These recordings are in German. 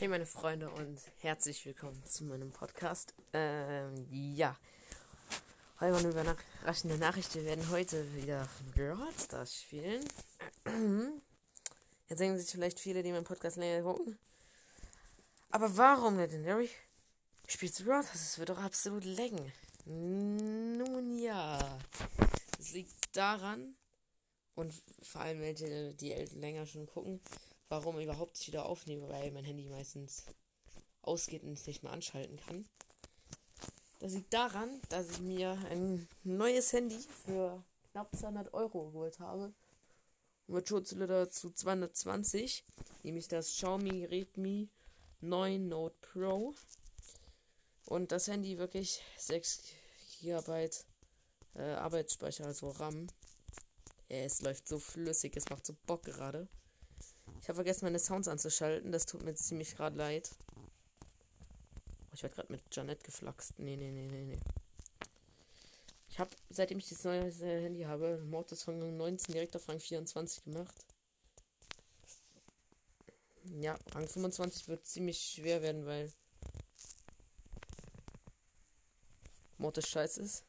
Hey meine Freunde und herzlich willkommen zu meinem Podcast. Ähm, ja. Heute mal eine überraschende Nachricht. Wir werden heute wieder Brawl Stars spielen. Jetzt denken sich vielleicht viele, die meinen Podcast länger gucken. Aber warum Legendary? Spielst du Brawl Stars? Das wird doch absolut längen. Nun ja. Das liegt daran, und vor allem welche, die länger schon gucken, warum überhaupt ich wieder aufnehme, weil mein Handy meistens ausgeht und ich nicht mehr anschalten kann. Das liegt daran, dass ich mir ein neues Handy für knapp 200 Euro geholt habe. Mit Schutzlitter zu 220, nämlich das Xiaomi Redmi 9 Note Pro. Und das Handy wirklich 6 GB äh, Arbeitsspeicher, also RAM. Es läuft so flüssig, es macht so Bock gerade. Ich habe vergessen, meine Sounds anzuschalten. Das tut mir ziemlich gerade leid. Oh, ich werde gerade mit Janet geflaxt. Nee, nee, nee, nee, nee. Ich habe, seitdem ich das neue Handy habe, Mortis von 19 direkt auf Rang 24 gemacht. Ja, Rang 25 wird ziemlich schwer werden, weil Mortis scheiße ist.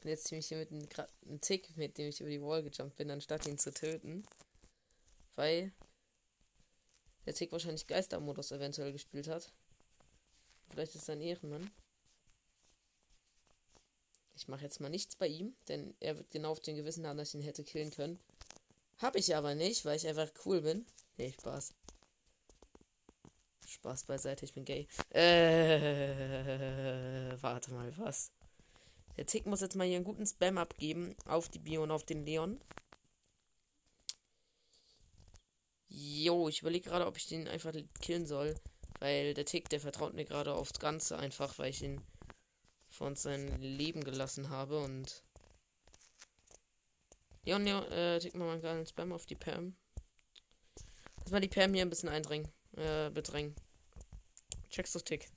Bin jetzt ziemlich hier mit einem, Tick, mit dem ich über die Wall gejumpt bin, anstatt ihn zu töten. Weil der Tick wahrscheinlich Geistermodus eventuell gespielt hat. Vielleicht ist er ein Ehrenmann. Ich mache jetzt mal nichts bei ihm, denn er wird genau auf den Gewissen haben, dass ich ihn hätte killen können. Hab ich aber nicht, weil ich einfach cool bin. Nee, Spaß. Spaß beiseite, ich bin gay. Äh, warte mal, was? Der Tick muss jetzt mal hier einen guten Spam abgeben auf die Bio und auf den Leon. Jo, ich überlege gerade, ob ich den einfach killen soll. Weil der Tick, der vertraut mir gerade aufs Ganze einfach, weil ich ihn von sein Leben gelassen habe und. Leon, Leon, äh, tick mal mal einen geilen Spam auf die Pam. Lass mal die Pam hier ein bisschen eindringen. Äh, bedrängen. Checkst du Tick.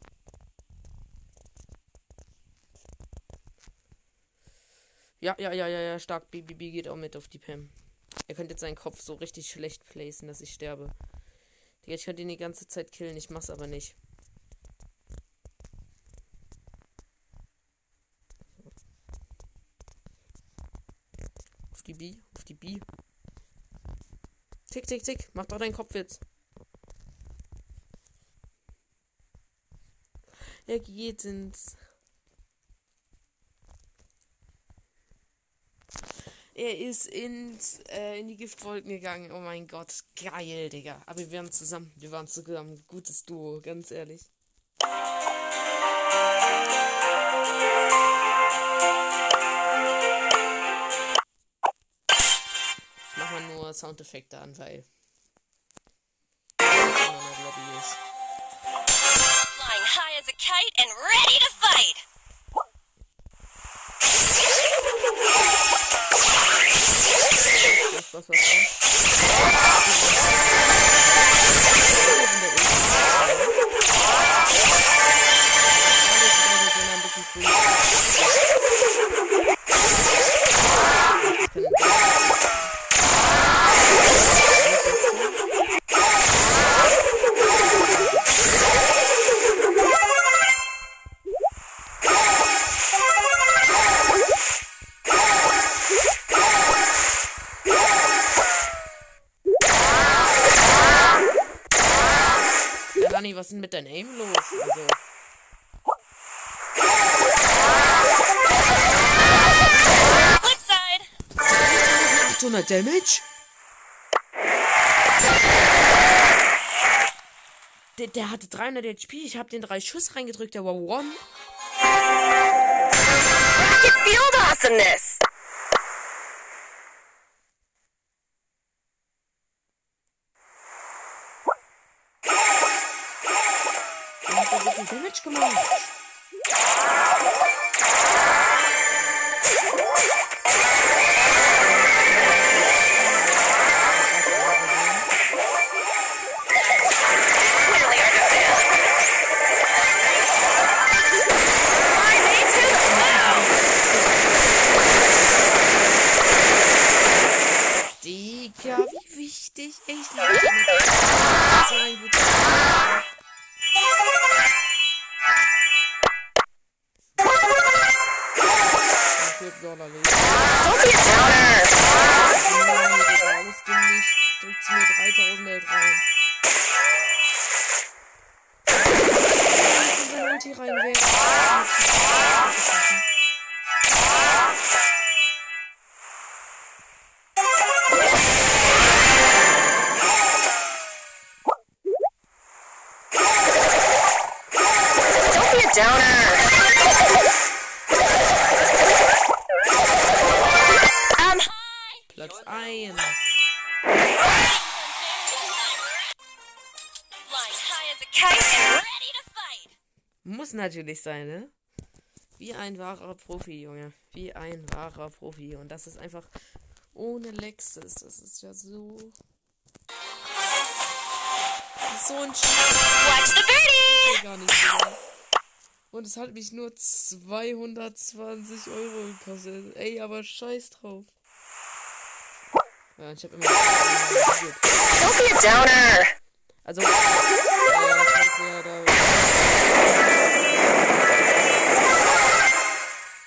Ja, ja, ja, ja, ja, stark. BBB geht auch mit auf die Pam. Er könnte jetzt seinen Kopf so richtig schlecht placen, dass ich sterbe. Digga, ich könnte ihn die ganze Zeit killen, ich mach's aber nicht. Auf die B, auf die B. Tick, tick, tick. Mach doch deinen Kopf jetzt. Er geht ins Er ist ins, äh, in die Giftwolken gegangen. Oh mein Gott. Geil, Digga. Aber wir waren zusammen. Wir waren zusammen. Gutes Duo, ganz ehrlich. Ich mach mal nur Soundeffekte an, weil. Flying high as a kite and ready to fight! Was, was, was. 800 Damage? Der, der, hatte 300 HP. Ich habe den drei Schuss reingedrückt. Der war one. Field awesomeness. Damage gemacht. Downer. Platz 1. Flying high as a kite and ready to fight. Muss natürlich sein, ne? Wie ein wahrer Profi, Junge. Wie ein wahrer Profi. Und das ist einfach ohne Lexus. Das ist ja so. Ist so ein Scheiß. Watch the birdie. Und es hat mich nur 220 Euro gekostet. Ey, aber scheiß drauf. Ja, ich hab immer. Don't be a downer. Also, äh, ihr da.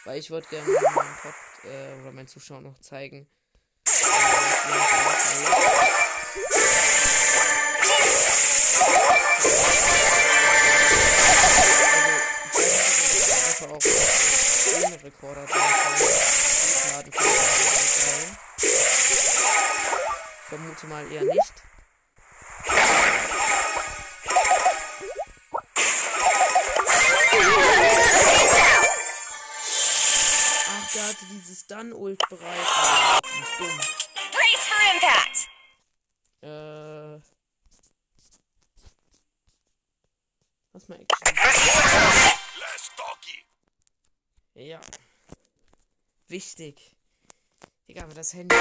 Weil ich wollte gerne meinen Pod, äh, oder meinen Zuschauern noch zeigen. äh, Rekorder hochladen können. Vermute mal eher nicht. Ach, der hatte dieses Dann-Ult bereit. Ah, nicht dumm. Brace for impact. Äh. Lass mal Action. Wichtig. Digga, aber das Handy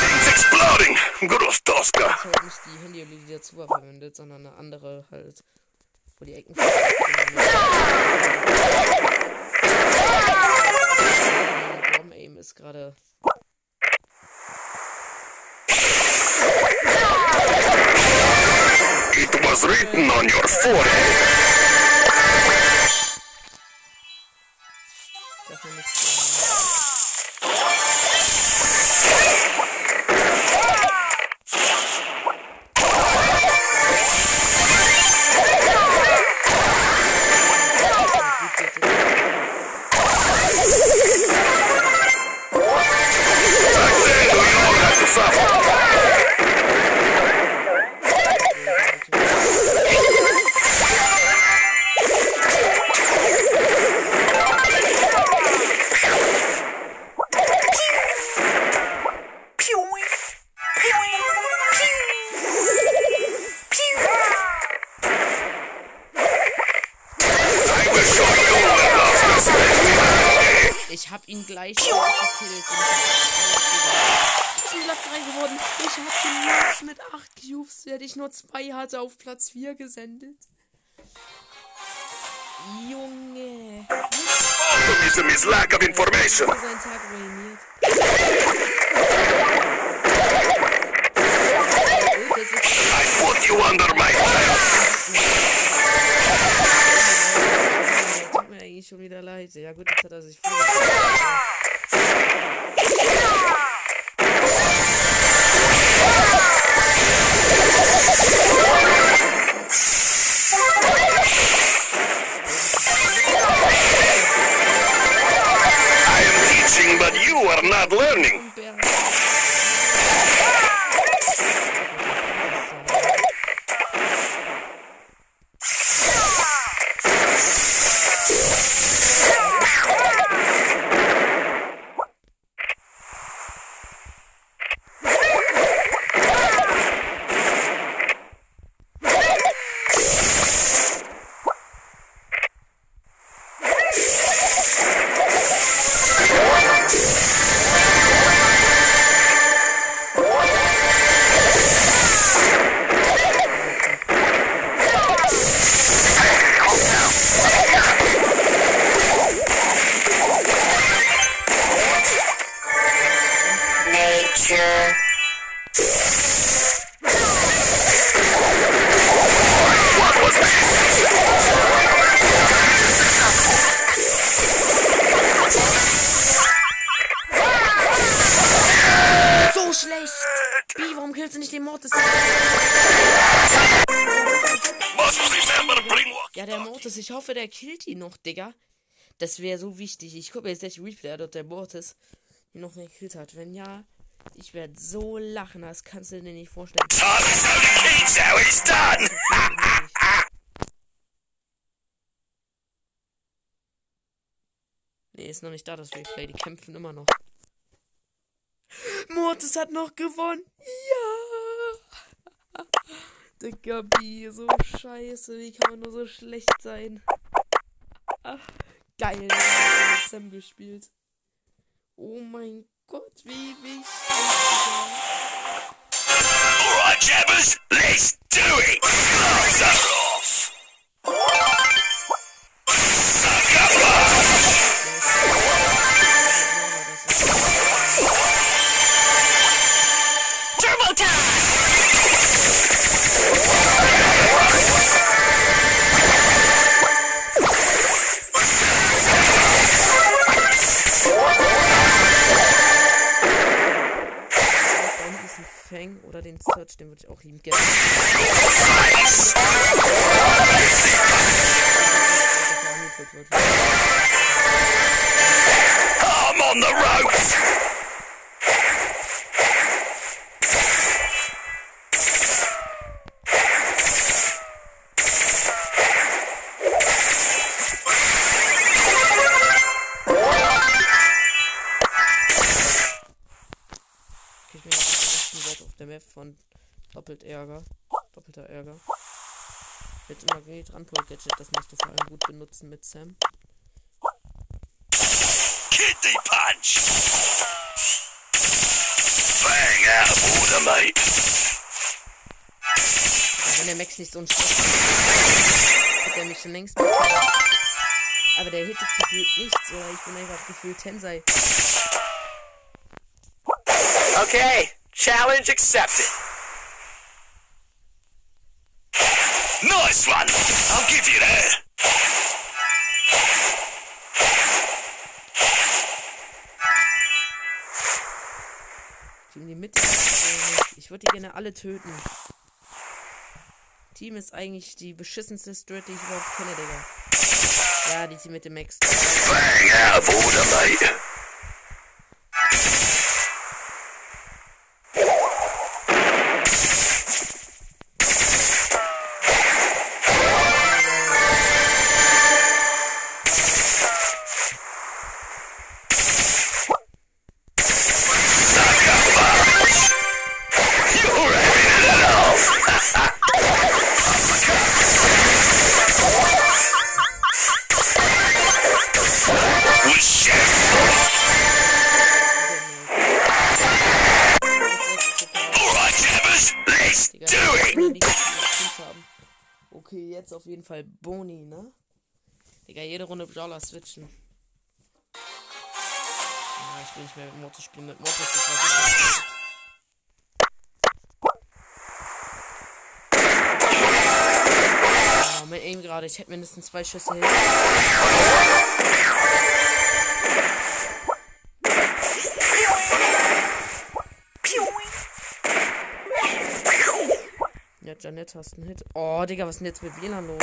Things exploding. Gross Tosca. jetzt halt nicht die Handy, die dazu war verwendet, sondern eine andere halt. Wo die Ecken. Bomb Aim ist gerade. It was written on your forehead. Ich hab ihn gleich gekillt. Ich bin Platz 3 geworden. Ich hab den Moves mit 8 Cubes, der ich nur 2 hatte, auf Platz 4 gesendet. Junge. Optimism is lack of information. I put you under my thumb. Eigentlich schon wieder leid. Ja gut, jetzt hat er sich vorgestellt. I am teaching, but you are not learning. Hoffe, der killt ihn noch, Digga. Das wäre so wichtig. Ich gucke mir jetzt echt Replay, ob der Mortis ihn noch gekillt hat. Wenn ja, ich werde so lachen, das kannst du dir nicht vorstellen. Nee, ist noch nicht da, das Replay. Die kämpfen immer noch. Mortis hat noch gewonnen. Ja. Digga, B, so scheiße. Wie kann man nur so schlecht sein? Ach, geil. Sam gespielt. Oh mein Gott, wie wichtig. Alright, jabbers, let's do it. Search, den würde ich auch lieben gerne. Doppelt Ärger. Doppelter Ärger. Mit Magnet Ranpol Gadget, das musst du vor allem gut benutzen mit Sam. Kidney punch. Bang out of order, mate. Ja, wenn der Max nicht so ein Stress hat, hat er mich schon längst. Aber der hittet gefühlt nichts, oder ich bin einfach gefühlt Tensei. Okay, challenge accepted. Nice one. I'll give you that. Team die Mitte. Ich würde die gerne alle töten. Team ist eigentlich die beschissenste Strat, die ich überhaupt kenne, Digga. Ja, die Team mit dem Max. Bang out of order, Brawler switchen. Ja, ich will nicht mehr mit Mortis spielen. Mit war sicher. Ja, mit Aim gerade. Ich hätte mindestens zwei Schüsse hin. Ja, Janet hast einen Hit. Oh, Digga, was ist denn jetzt mit WLAN los?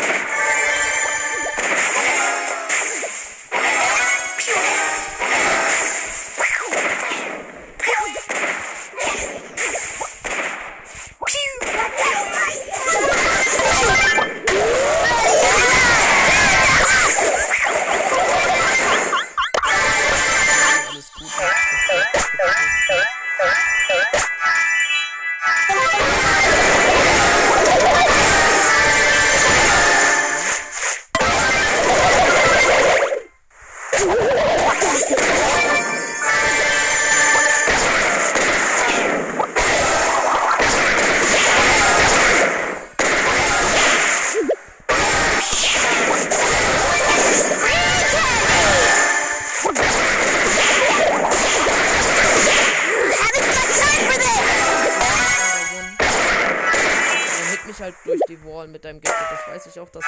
Ich auch, das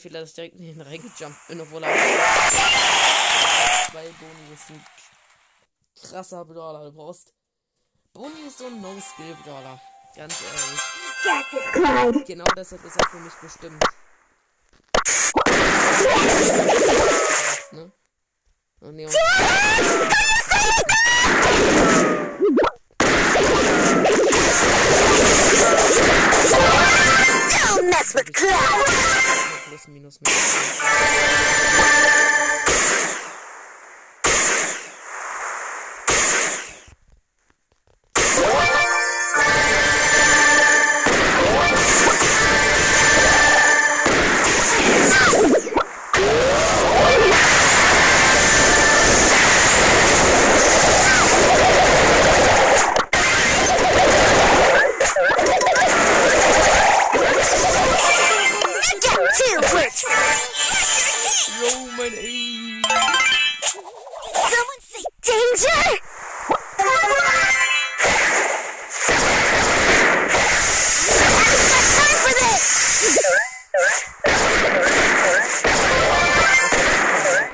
mein Fehler, dass ich direkt in den reingejumpt bin, obwohl er. Zwei Boni ist ein krasser Brawler. Du brauchst. Boni ist so ein No-Skill-Brawler. Ganz ehrlich. Genau deshalb ist er für mich bestimmt. Ne? Und Neon. Don't mess with Clyde! Plus, minus, minus. This!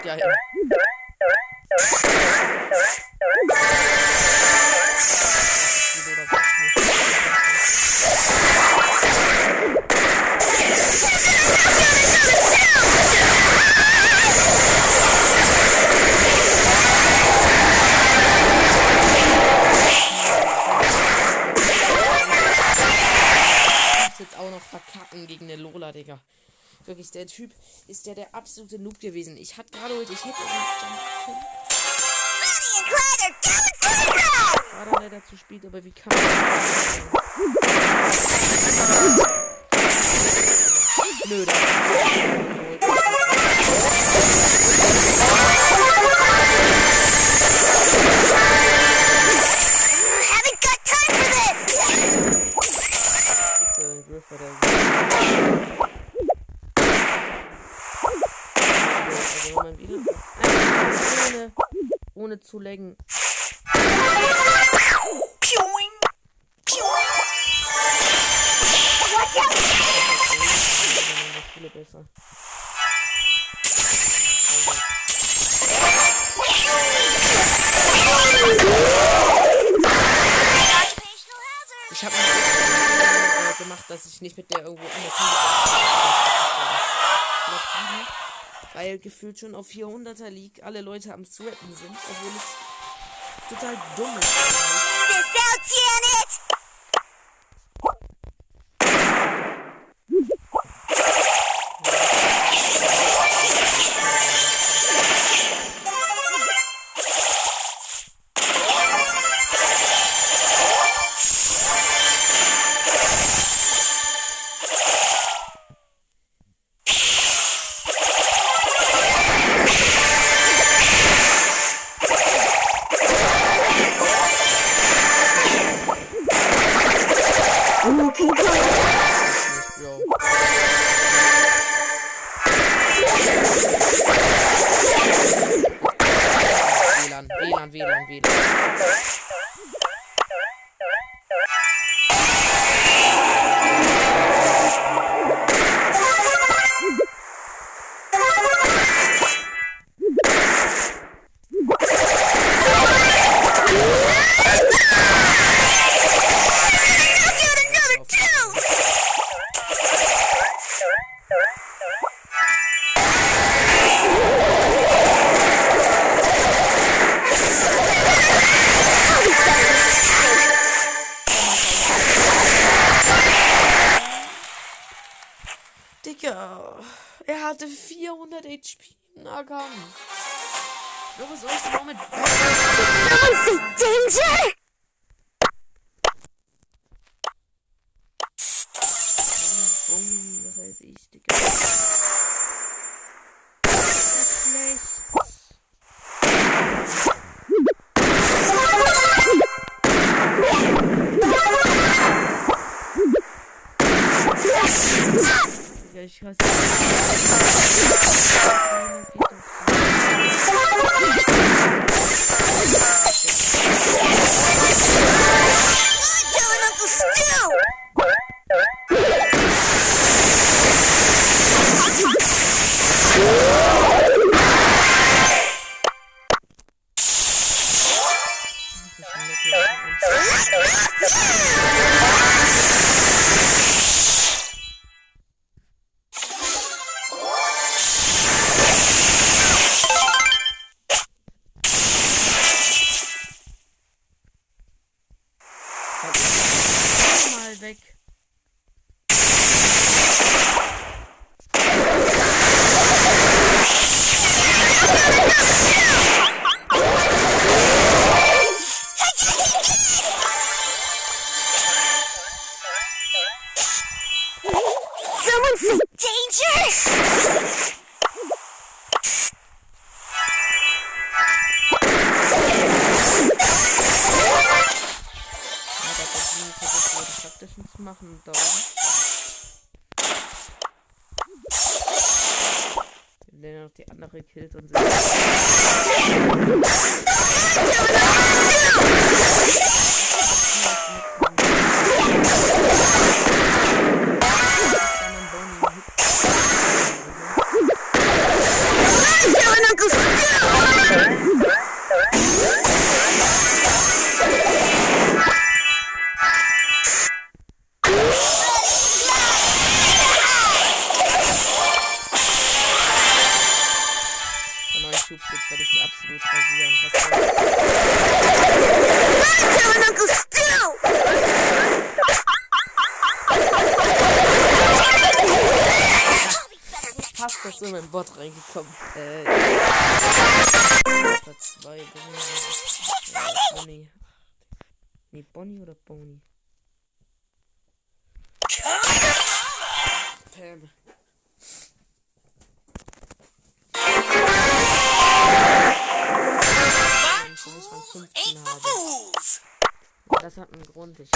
Geil. Wirklich, der Typ ist der der absolute Noob gewesen. Ich hatte gerade ich hätte! War der dazu spielt, aber wie kann man. Nö, zu out! Viele besser. Ich habe äh, gemacht, dass ich nicht mit der irgendwo anders bin. Weil gefühlt schon auf 400er League alle Leute am Sweaten sind, obwohl es total dumm ist. vollkommen. Doch, was soll ich denn mit... Danger! Bum, was weiß ich, Digga, ich hasse... Bonnie. Nee, Bonnie oder Bonnie? Pam. Das hat einen Grund. Ich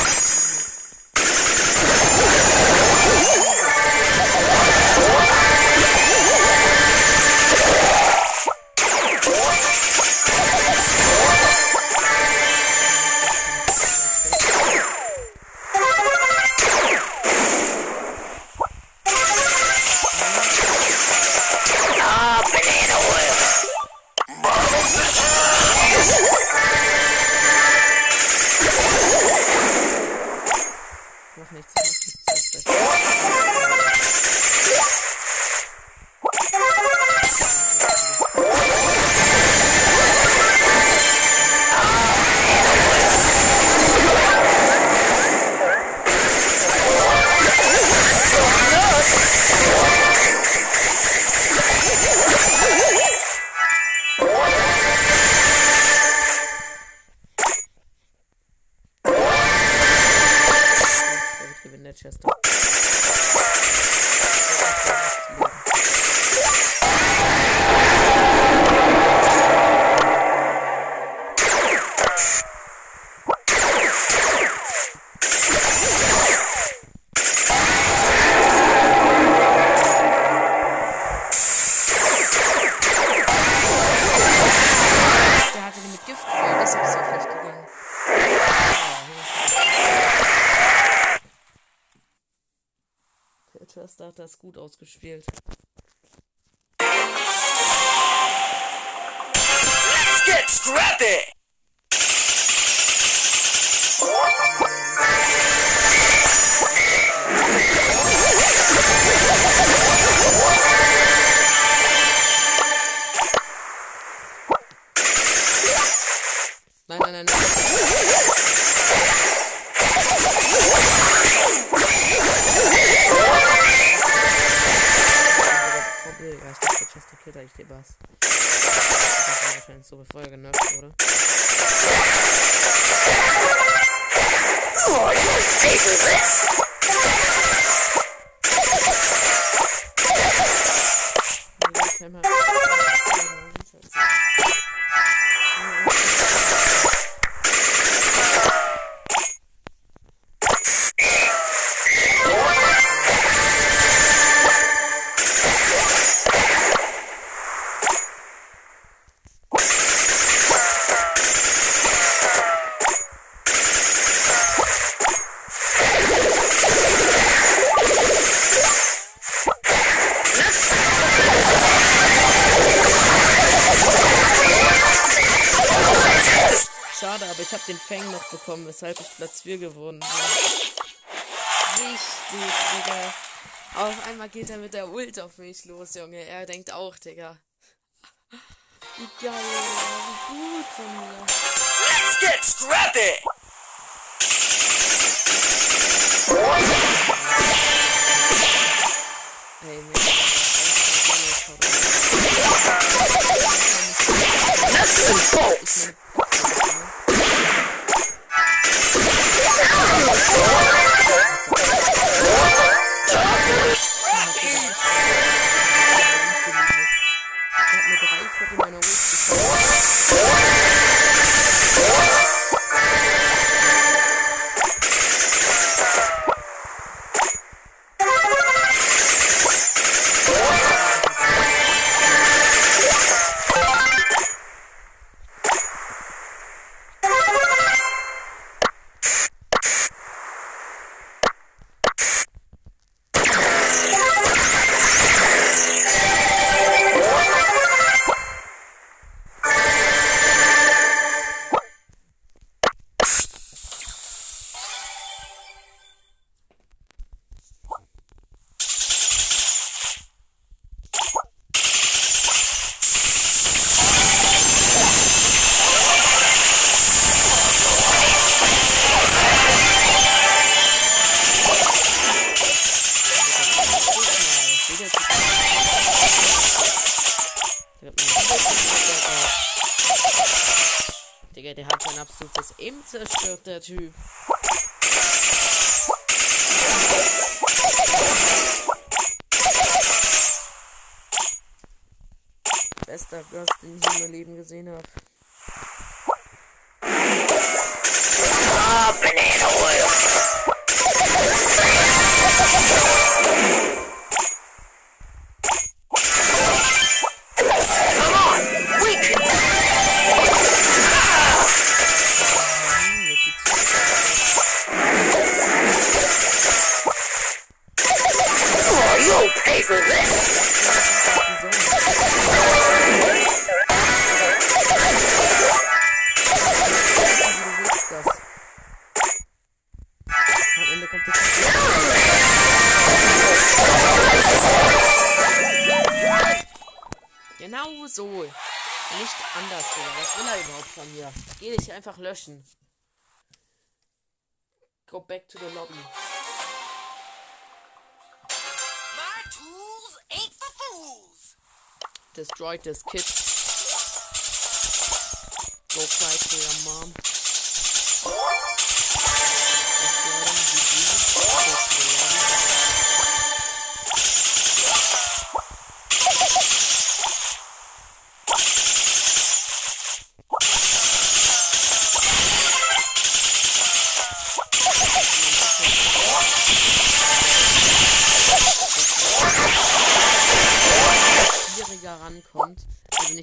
weshalb ich Platz 4 geworden bin. Richtig, Digga. Auf einmal geht er mit der Ult auf mich los, Junge. Er denkt auch, Digga. Wie geil, wie gut von mir. Let's get scrappy! Ey, mir ist das auch Nuts and bolts! Er hat mir drei Viertel meiner Ult geschossen. You'll pay for this! Genau so. Nicht anders, Digga. Was will er überhaupt von mir? Geh dich einfach löschen. Go back to the lobby. Tools ain't for fools. Destroyed this kid. Go cry to your mom. Him,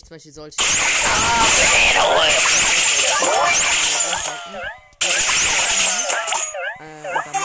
zum Beispiel solche. Dann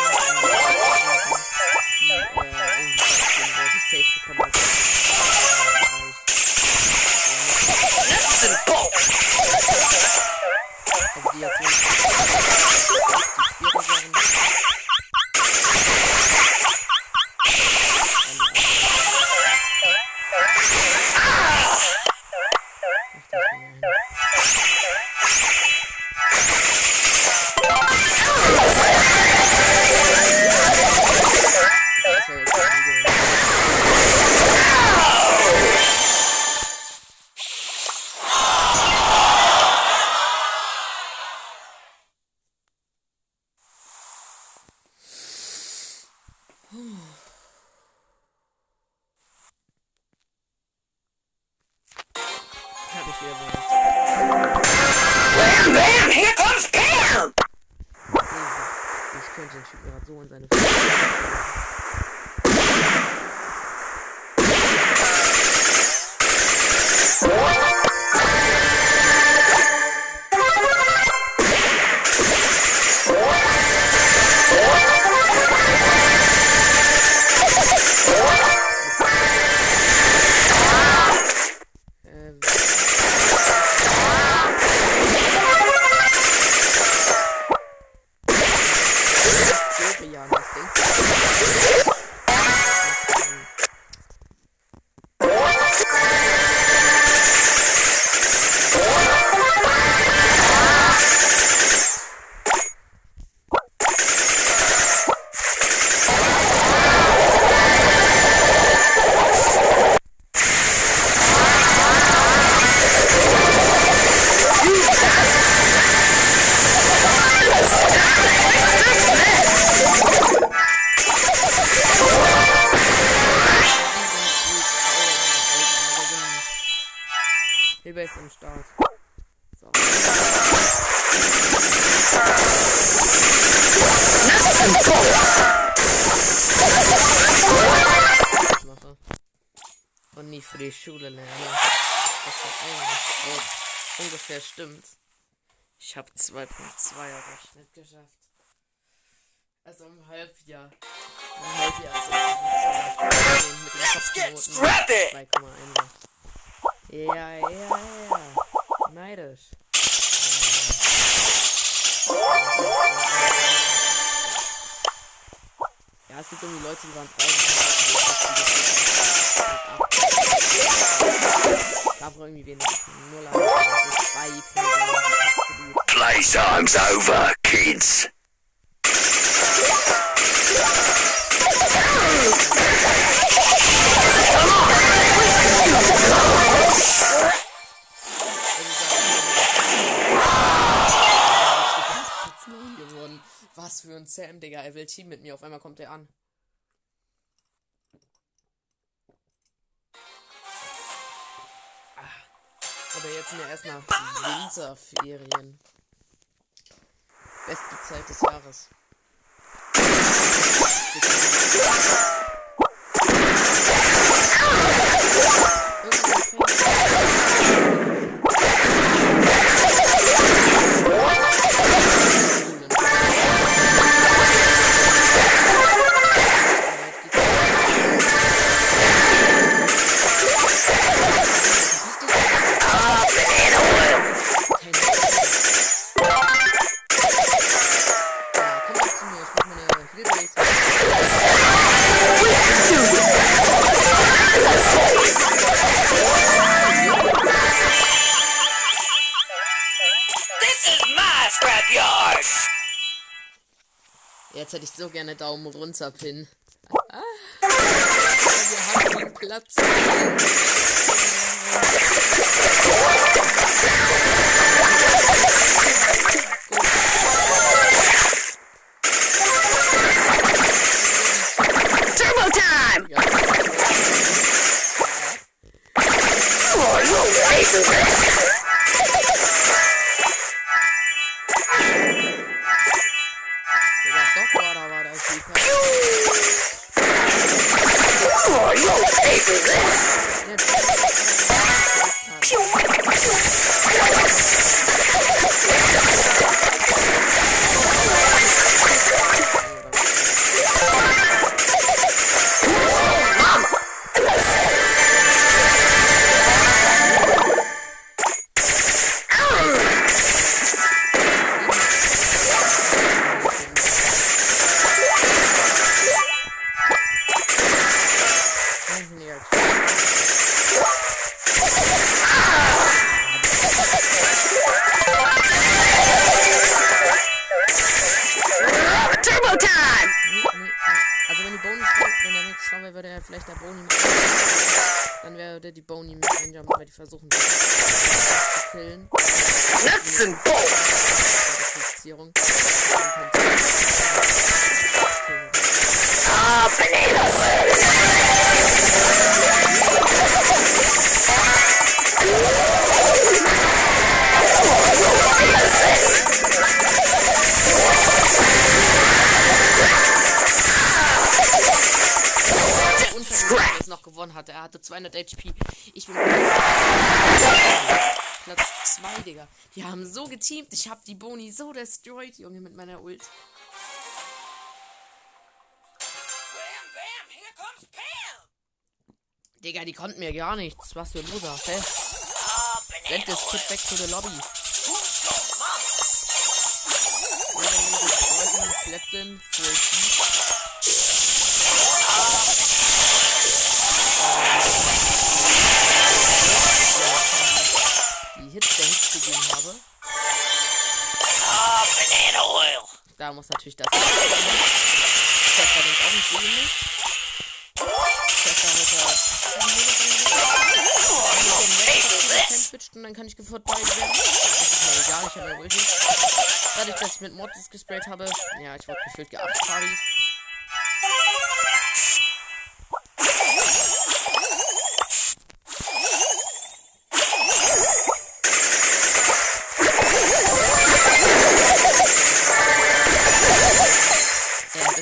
geschafft. Also im Halbjahr. Im Halbjahr ist es mit den Kopfnoten scrappy! 2,1. Ja, ja, ja. Neidisch. Ja, es gibt irgendwie Leute, die waren drei. Da aber irgendwie wenig. Null absolut Playtime's over, kids. Platz 9 gewonnen. Was für ein Sam, Digga. Er will Team mit mir. Auf einmal kommt er an. Aber jetzt sind ja erstmal Winterferien. Beste Zeit des Jahres. Ja, Jetzt hätte ich so gerne Daumen runter Pin. Ah, wir haben den Platz. Hatte. Er hatte 200 HP. Ich bin Platz Platz 2, Digga. Die haben so geteamt. Ich hab die Boni so destroyed, Junge, mit meiner Ult. Bam, bam, here comes Pam! Digga, die konnten mir gar nichts. Was für ein Loser. Hä? Ah, Send this kid back to the lobby. Who's your Da muss natürlich das. Chester denkt auch nicht so ähnlich. Chester hat er switcht und dann kann ich beide werden. Das ist mir egal, ich habe ja Ulti. Dadurch, dass ich mit Mortis gesprayt habe, ja, ich wurde gefühlt geacht, Fabi.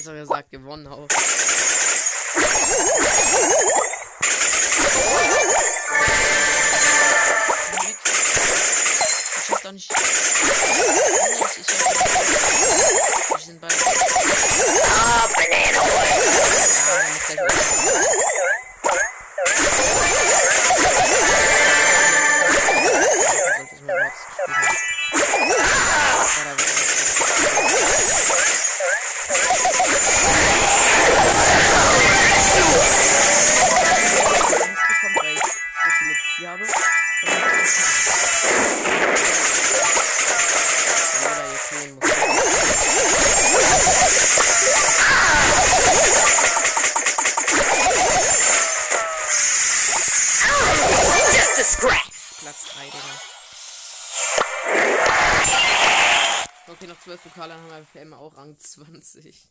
Besser gesagt gewonnen weg. Ich schieß doch nicht. Ich, ich, ich, 20.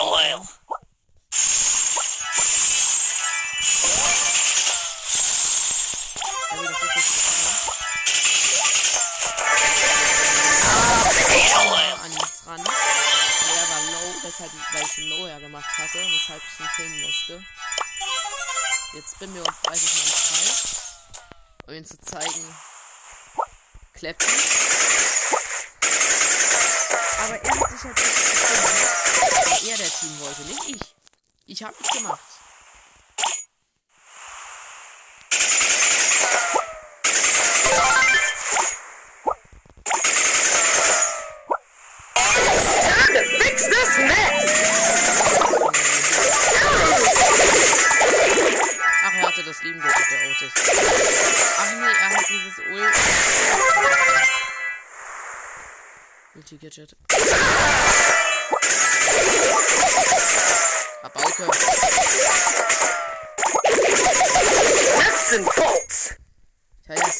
oil. Also, an ihn dran. Der war low, weshalb, weil ich ihn low ja gemacht hatte, weshalb ich ihn killen musste. Jetzt spinnen wir uns 30 Mal im Kreis, um ihn zu zeigen. Kleppen. Aber er hat sich halt nicht er der Team wollte, nicht ich. Ich hab es gemacht.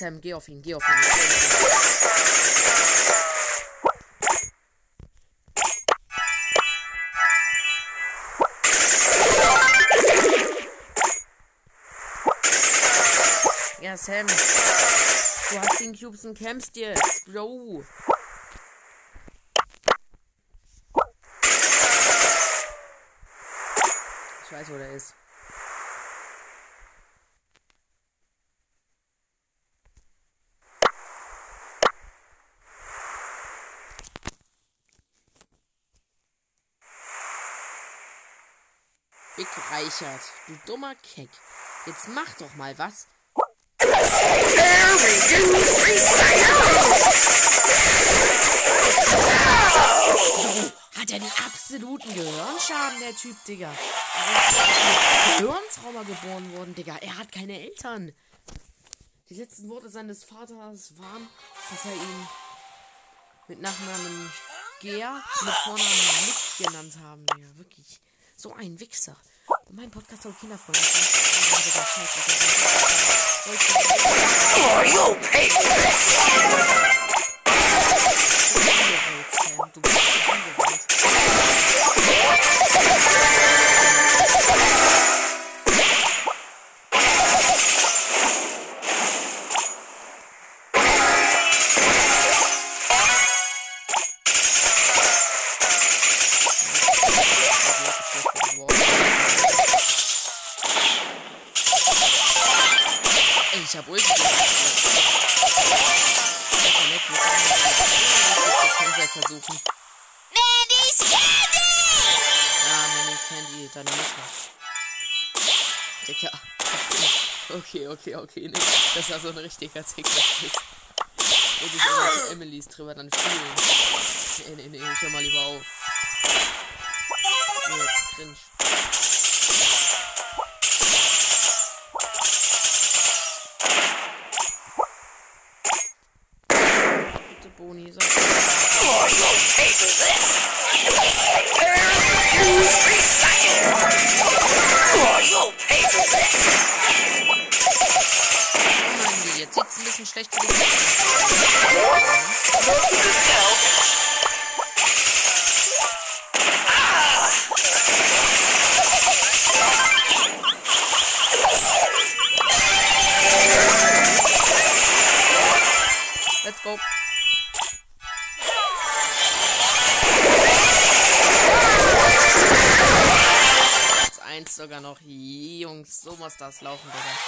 Sam, geh auf ihn, geh auf ihn. Ja, Sam. Du hast den Cubes und campst jetzt, Bro. Ich weiß, wo der ist. Big Reichert, du dummer Keck. Jetzt mach doch mal was. Hat er den absoluten Gehirnschaden, der Typ, Digga. Er ist Gehirntrauma geboren worden, Digga. Er hat keine Eltern. Die letzten Worte seines Vaters waren, dass er ihn mit Nachnamen Gea mit Vornamen Nick genannt haben, Digga. Wirklich. So ein Wichser. Mein Podcast soll kinderfreundlich sein. Aber Digga, Okay, okay, okay. Nee, das war so ein richtiger Ticker-Quiz. Und ich zu Emilys drüber dann fühlen. Nee, nee, nee, ich hör mal lieber auf. Nee, jetzt cringe. Muss das laufen, Digga.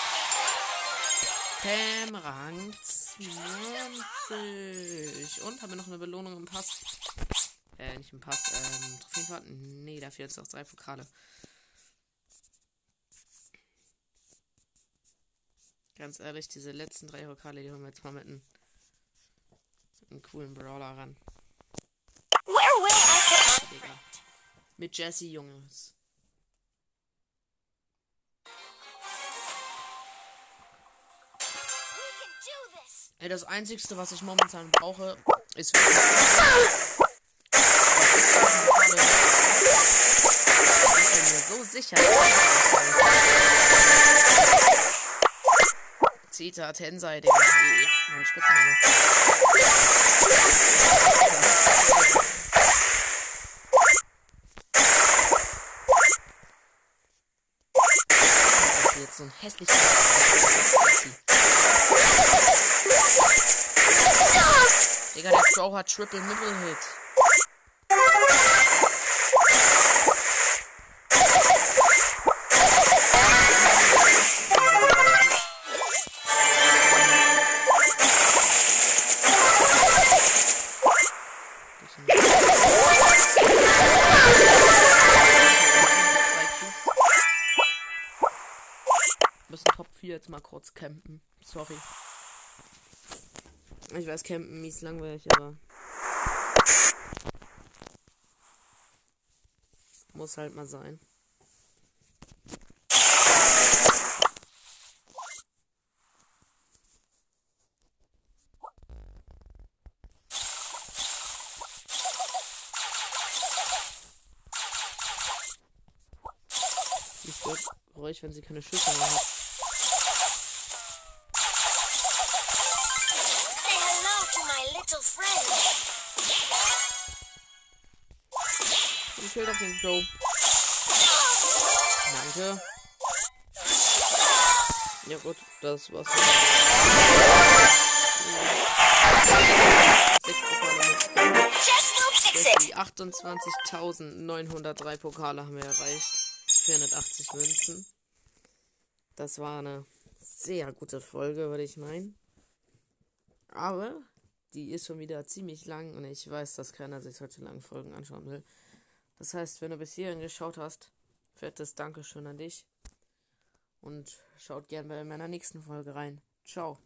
Pam, Rang 20. Und haben wir noch eine Belohnung im Pass? Äh, nicht im Pass, ähm, Trophäenfahrt? Nee, dafür jetzt noch drei Pokale. Ganz ehrlich, diese letzten drei Pokale, die holen wir jetzt mal mit einem, einem coolen Brawler ran. Digga. Mit Jesse, Jungs. This. Ey, das einzigste, was ich momentan brauche, ist. Ich bin mir so sicher. Zeta Tensei, Digga. Nee, Mein Spitzname. Jetzt so ein hässlicher. Digga, der Crow hat Triple Nibble Hit. müssen Top 4 jetzt mal kurz campen. Sorry. Ich weiß, campen mies langweilig, aber. Muss halt mal sein. Stört Geräusch, wenn sie keine Schüsse mehr hat. Schild auf den Crow. Danke. Ja gut, das war's. Die 28.903 Pokale haben wir erreicht. 480 Münzen. Das war eine sehr gute Folge, würde ich meinen. Aber die ist schon wieder ziemlich lang und ich weiß, dass keiner sich solche langen Folgen anschauen will. Das heißt, wenn du bis hierhin geschaut hast, fettes Dankeschön an dich. Und schaut gern bei meiner nächsten Folge rein. Ciao.